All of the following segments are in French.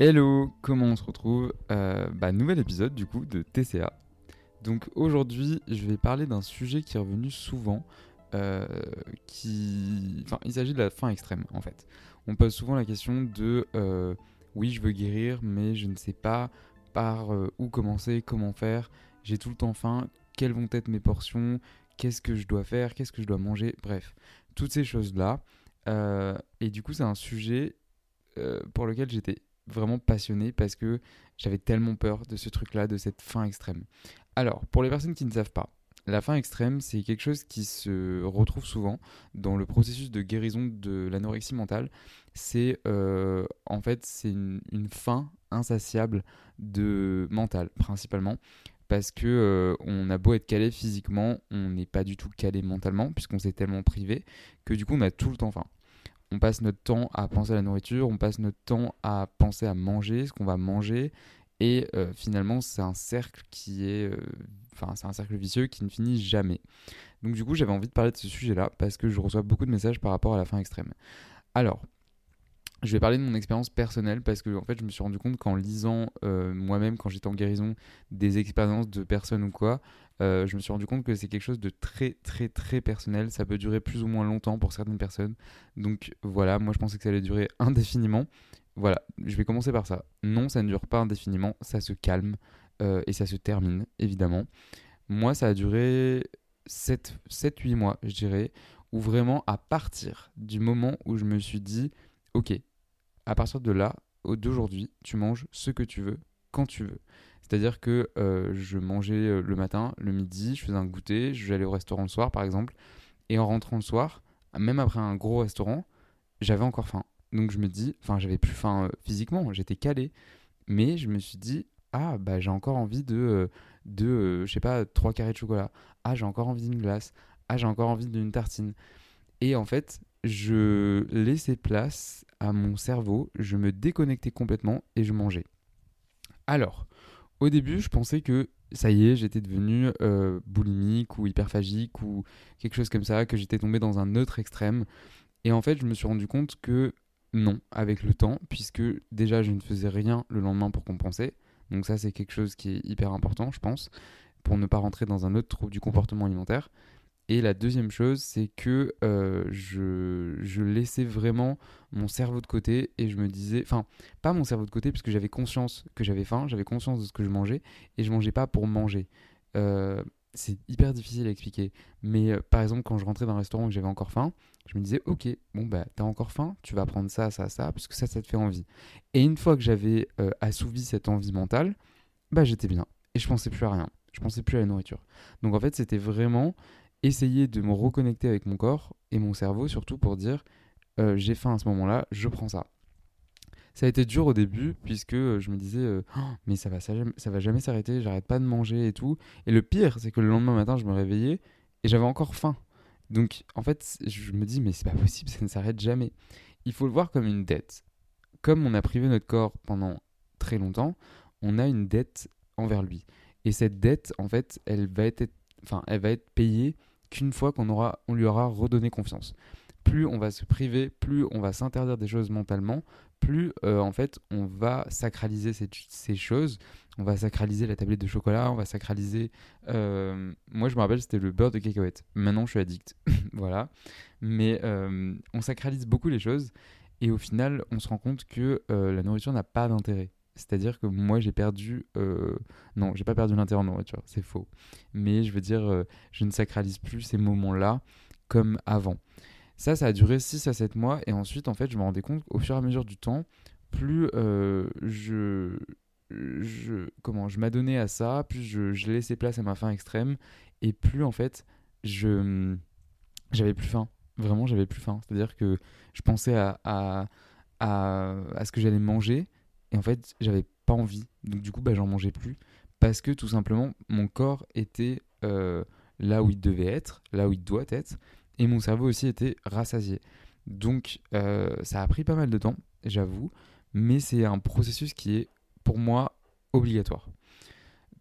Hello, comment on se retrouve? Euh, bah, Nouvel épisode du coup de TCA. Donc aujourd'hui, je vais parler d'un sujet qui est revenu souvent. euh. Enfin, il s'agit de la fin extrême en fait. On pose souvent la question de euh, oui, je veux guérir, mais je ne sais pas par euh, où commencer, comment faire. J'ai tout le temps faim. Quelles vont être mes portions? Qu'est-ce que je dois faire? Qu'est-ce que je dois manger? Bref, toutes ces choses-là. Et du coup, c'est un sujet pour lequel j'étais vraiment passionné parce que j'avais tellement peur de ce truc-là, de cette fin extrême. Alors, pour les personnes qui ne savent pas, la fin extrême, c'est quelque chose qui se retrouve souvent dans le processus de guérison de l'anorexie mentale. C'est euh, en fait c'est une, une fin insatiable de mental principalement parce que euh, on a beau être calé physiquement, on n'est pas du tout calé mentalement puisqu'on s'est tellement privé que du coup on a tout le temps faim. On passe notre temps à penser à la nourriture, on passe notre temps à penser à manger, ce qu'on va manger, et euh, finalement c'est un cercle qui est, euh, enfin c'est un cercle vicieux qui ne finit jamais. Donc du coup j'avais envie de parler de ce sujet-là parce que je reçois beaucoup de messages par rapport à la fin extrême. Alors, je vais parler de mon expérience personnelle parce que en fait je me suis rendu compte qu'en lisant euh, moi-même quand j'étais en guérison des expériences de personnes ou quoi, euh, je me suis rendu compte que c'est quelque chose de très très très personnel. Ça peut durer plus ou moins longtemps pour certaines personnes. Donc voilà, moi je pensais que ça allait durer indéfiniment. Voilà, je vais commencer par ça. Non, ça ne dure pas indéfiniment, ça se calme euh, et ça se termine évidemment. Moi ça a duré 7-8 mois je dirais, où vraiment à partir du moment où je me suis dit, ok, à partir de là, au- d'aujourd'hui, tu manges ce que tu veux, quand tu veux. C'est-à-dire que euh, je mangeais euh, le matin, le midi, je faisais un goûter, j'allais au restaurant le soir par exemple, et en rentrant le soir, même après un gros restaurant, j'avais encore faim. Donc je me dis, enfin j'avais plus faim euh, physiquement, j'étais calé, mais je me suis dit, ah bah j'ai encore envie de, de je sais pas, trois carrés de chocolat, ah j'ai encore envie d'une glace, ah j'ai encore envie d'une tartine. Et en fait, je laissais place à mon cerveau, je me déconnectais complètement et je mangeais. Alors, au début, je pensais que ça y est, j'étais devenu euh, boulimique ou hyperphagique ou quelque chose comme ça, que j'étais tombé dans un autre extrême. Et en fait, je me suis rendu compte que non, avec le temps, puisque déjà je ne faisais rien le lendemain pour compenser. Donc ça, c'est quelque chose qui est hyper important, je pense, pour ne pas rentrer dans un autre trouble du comportement alimentaire. Et la deuxième chose, c'est que euh, je, laissais vraiment mon cerveau de côté et je me disais, enfin, pas mon cerveau de côté, puisque j'avais conscience que j'avais faim, j'avais conscience de ce que je mangeais et je mangeais pas pour manger. Euh, c'est hyper difficile à expliquer. Mais euh, par exemple, quand je rentrais dans un restaurant et que j'avais encore faim, je me disais, ok, bon, bah, t'as encore faim, tu vas prendre ça, ça, ça, parce que ça, ça te fait envie. Et une fois que j'avais assouvi cette envie mentale, bah, j'étais bien. Et je pensais plus à rien. Je pensais plus à la nourriture. Donc en fait, c'était vraiment essayer de me reconnecter avec mon corps et mon cerveau, surtout pour dire, euh, j'ai faim à ce moment-là, je prends ça. Ça a été dur au début puisque euh, je me disais euh, Oh, mais ça va ça, va jamais s'arrêter, j'arrête pas de manger et tout. Et le pire, c'est que le lendemain matin, je me réveillais et j'avais encore faim. Donc en fait, je me dis mais c'est pas possible, ça ne s'arrête jamais. Il faut le voir comme une dette. Comme on a privé notre corps pendant très longtemps, on a une dette envers lui. Et cette dette, en fait, elle va être enfin, elle va être payée qu'une fois qu'on aura, on lui aura redonné confiance. Plus on va se priver, plus on va s'interdire des choses mentalement, plus euh, en fait on va sacraliser ces, choses. On va sacraliser la tablette de chocolat, on va sacraliser. Euh, moi je me rappelle c'était le beurre de cacahuète. Maintenant je suis addict, voilà. Mais euh, on sacralise beaucoup les choses et au final on se rend compte que la nourriture n'a pas d'intérêt. C'est-à-dire que moi j'ai perdu, non j'ai pas perdu l'intérêt en nourriture, c'est faux. Mais je veux dire je ne sacralise plus ces moments-là comme avant. Ça, ça a duré 6 à 7 mois. Et ensuite, en fait, je me rendais compte qu'au fur et à mesure du temps, plus euh, je, je, comment, je m'adonnais à ça, plus je, je, laissais place à ma faim extrême. Et plus, en fait, je j'avais plus faim. Vraiment, j'avais plus faim. C'est-à-dire que je pensais à, à, à ce que j'allais manger. Et en fait, j'avais pas envie. Donc, du coup, bah, j'en mangeais plus. Parce que tout simplement, mon corps était euh, là où il devait être, là où il doit être et mon cerveau aussi était rassasié. Donc euh, ça a pris pas mal de temps, j'avoue, mais c'est un processus qui est pour moi obligatoire.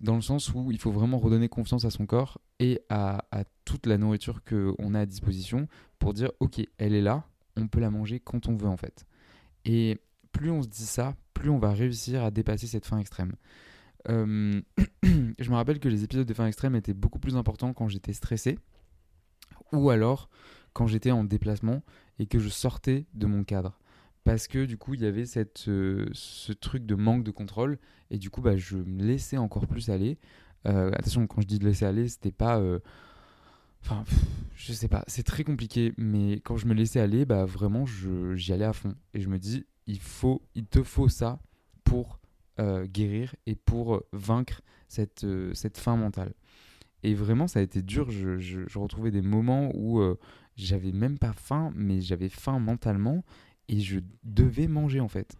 Dans le sens où il faut vraiment redonner confiance à son corps et à, toute la nourriture qu'on a à disposition pour dire ok, elle est là, on peut la manger quand on veut en fait. Et plus on se dit ça, plus on va réussir à dépasser cette faim extrême. Euh, je me rappelle que les épisodes de faim extrême étaient beaucoup plus importants quand j'étais stressé ou alors quand j'étais en déplacement et que je sortais de mon cadre. Parce que du coup, il y avait cette, euh, ce truc de manque de contrôle et du coup, bah, je me laissais encore plus aller. Euh, attention, quand je dis de laisser aller, c'était pas. Enfin, je sais pas, c'est très compliqué, mais quand je me laissais aller, bah vraiment, j'y allais à fond. Et je me dis, il, faut, il te faut ça pour guérir et pour vaincre cette, cette faim mentale. Et vraiment, ça a été dur. Je, retrouvais des moments où euh, j'avais même pas faim, mais j'avais faim mentalement et je devais manger en fait.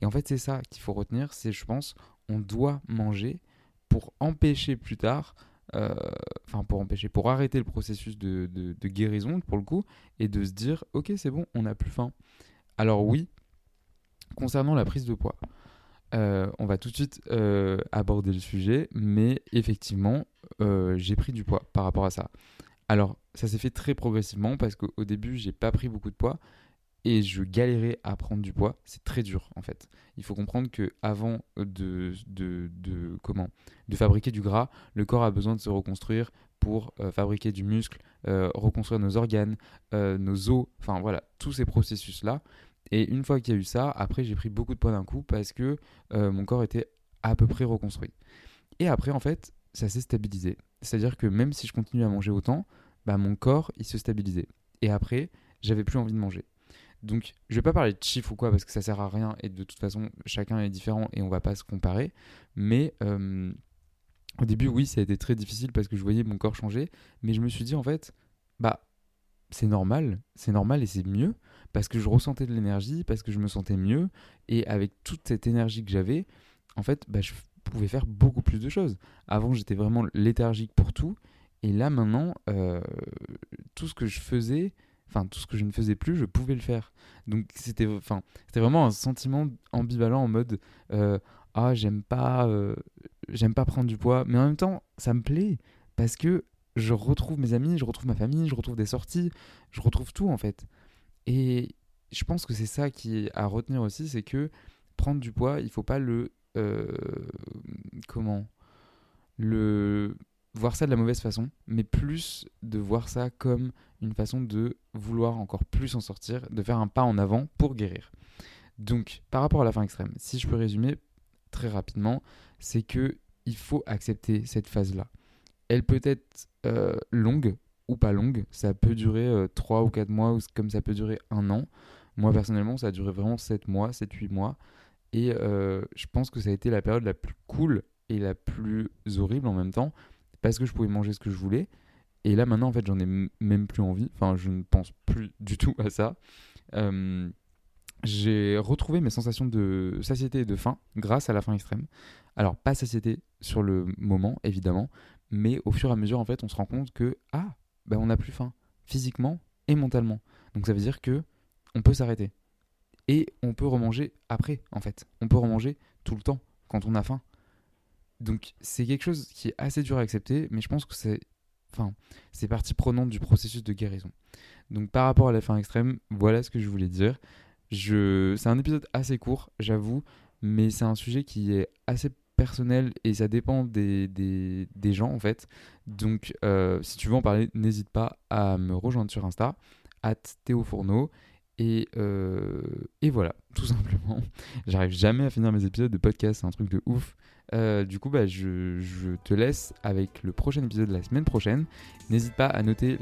Et en fait, c'est ça qu'il faut retenir, c'est je pense, on doit manger pour empêcher plus tard, euh, enfin pour empêcher, pour arrêter le processus de, de, guérison pour le coup, et de se dire, ok, c'est bon, on n'a plus faim. Alors oui, concernant la prise de poids, euh, on va tout de suite euh, aborder le sujet, mais effectivement, euh, j'ai pris du poids par rapport à ça. Alors, ça s'est fait très progressivement parce qu'au début, j'ai pas pris beaucoup de poids et je galérais à prendre du poids. C'est très dur en fait. Il faut comprendre que avant de, de, comment de fabriquer du gras, le corps a besoin de se reconstruire pour fabriquer du muscle, reconstruire nos organes, nos os, enfin voilà, tous ces processus là. Et une fois qu'il y a eu ça, après j'ai pris beaucoup de poids d'un coup parce que euh, mon corps était à peu près reconstruit. Et après en fait, ça s'est stabilisé. C'est-à-dire que même si je continuais à manger autant, bah, mon corps il se stabilisait. Et après, j'avais plus envie de manger. Donc, je vais pas parler de chiffres ou quoi parce que ça sert à rien et de toute façon, chacun est différent et on va pas se comparer. Mais au début, oui, ça a été très difficile parce que je voyais mon corps changer. Mais je me suis dit, en fait, bah, c'est normal, c'est normal et c'est mieux parce que je ressentais de l'énergie, parce que je me sentais mieux, et avec toute cette énergie que j'avais, en fait, bah, je pouvais faire beaucoup plus de choses. Avant, j'étais vraiment léthargique pour tout, et là maintenant, euh, tout ce que je faisais, enfin tout ce que je ne faisais plus, je pouvais le faire. Donc c'était, enfin, c'était vraiment un sentiment ambivalent en mode, euh, ah j'aime pas, euh, j'aime pas prendre du poids, mais en même temps, ça me plaît parce que je retrouve mes amis, je retrouve ma famille, je retrouve des sorties, je retrouve tout en fait. Et je pense que c'est ça qui est à retenir aussi, c'est que prendre du poids, il faut pas le euh, comment le voir ça de la mauvaise façon, mais plus de voir ça comme une façon de vouloir encore plus en sortir, de faire un pas en avant pour guérir. Donc, par rapport à la fin extrême, si je peux résumer très rapidement, c'est que il faut accepter cette phase-là. Elle peut être euh, longue ou pas longue. Ça peut durer euh, 3 ou 4 mois, ou comme ça peut durer un an. Moi, personnellement, ça a duré vraiment 7 mois, 7-8 mois. Et euh, je pense que ça a été la période la plus cool et la plus horrible en même temps, parce que je pouvais manger ce que je voulais. Et là, maintenant, en fait, j'en ai même plus envie. Enfin, je ne pense plus du tout à ça. Euh, j'ai retrouvé mes sensations de satiété et de faim grâce à la faim extrême. Alors, pas satiété sur le moment, évidemment, mais au fur et à mesure, en fait, on se rend compte que, ah, ben on n'a plus faim, physiquement et mentalement. Donc ça veut dire que on peut s'arrêter. Et on peut remanger après, en fait. On peut remanger tout le temps, quand on a faim. Donc c'est quelque chose qui est assez dur à accepter, mais je pense que c'est enfin, partie prenante du processus de guérison. Donc par rapport à la fin extrême, voilà ce que je voulais dire. Je... C'est un épisode assez court, j'avoue, mais c'est un sujet qui est assez et ça dépend des, gens en fait. Donc euh, si tu veux en parler, n'hésite pas à me rejoindre sur Insta, at Théo Fourneau. Et, euh, et voilà, tout simplement. J'arrive jamais à finir mes épisodes de podcast, c'est un truc de ouf. Euh, du coup, bah, je, je, te laisse avec le prochain épisode de la semaine prochaine. N'hésite pas à noter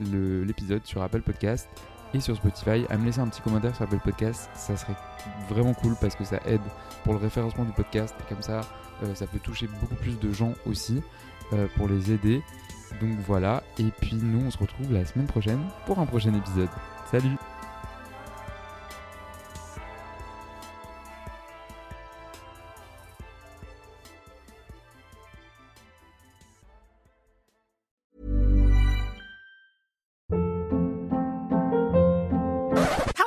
l'épisode sur Apple Podcast et sur Spotify, à me laisser un petit commentaire sur Apple Podcast. Ça serait vraiment cool parce que ça aide pour le référencement du podcast. Comme ça, euh, ça peut toucher beaucoup plus de gens aussi euh, pour les aider. Donc voilà, et puis nous on se retrouve la semaine prochaine pour un prochain épisode. Salut